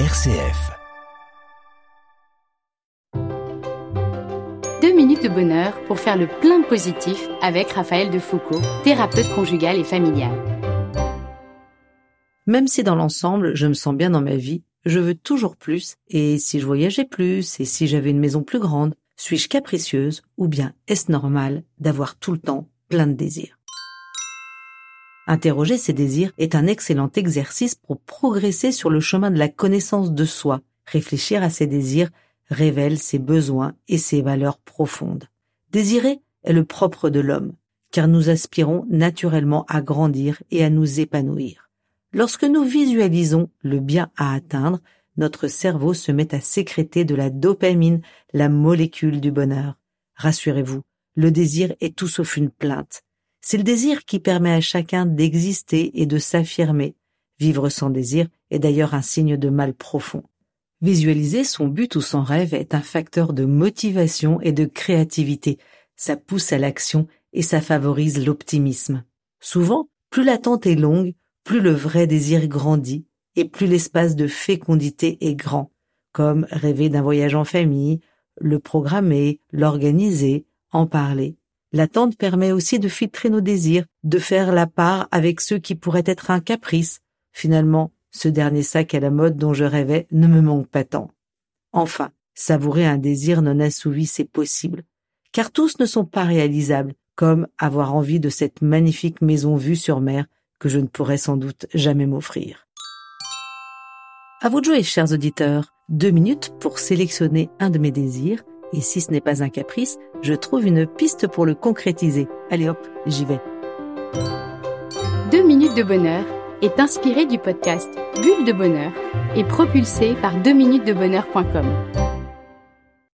RCF. Deux minutes de bonheur pour faire le plein positif avec Raphaël de Foucault, thérapeute conjugal et familial. Même si dans l'ensemble je me sens bien dans ma vie, je veux toujours plus, et si je voyageais plus, et si j'avais une maison plus grande, suis-je capricieuse, ou bien est-ce normal d'avoir tout le temps plein de désirs? Interroger ses désirs est un excellent exercice pour progresser sur le chemin de la connaissance de soi. Réfléchir à ses désirs révèle ses besoins et ses valeurs profondes. Désirer est le propre de l'homme, car nous aspirons naturellement à grandir et à nous épanouir. Lorsque nous visualisons le bien à atteindre, notre cerveau se met à sécréter de la dopamine, la molécule du bonheur. Rassurez-vous, le désir est tout sauf une plainte. C'est le désir qui permet à chacun d'exister et de s'affirmer. Vivre sans désir est d'ailleurs un signe de mal profond. Visualiser son but ou son rêve est un facteur de motivation et de créativité. Ça pousse à l'action et ça favorise l'optimisme. Souvent, plus l'attente est longue, plus le vrai désir grandit et plus l'espace de fécondité est grand, comme rêver d'un voyage en famille, le programmer, l'organiser, en parler. L'attente permet aussi de filtrer nos désirs, de faire la part avec ceux qui pourraient être un caprice. Finalement, ce dernier sac à la mode dont je rêvais ne me manque pas tant. Enfin, savourer un désir non assouvi, c'est possible. Car tous ne sont pas réalisables, comme avoir envie de cette magnifique maison vue sur mer que je ne pourrais sans doute jamais m'offrir. À vous de jouer, chers auditeurs. Deux minutes pour sélectionner un de mes désirs et si ce n'est pas un caprice, je trouve une piste pour le concrétiser. Allez hop, j'y vais. Deux minutes de bonheur est inspiré du podcast Bulle de bonheur et propulsé par 2minutesdebonheur.com.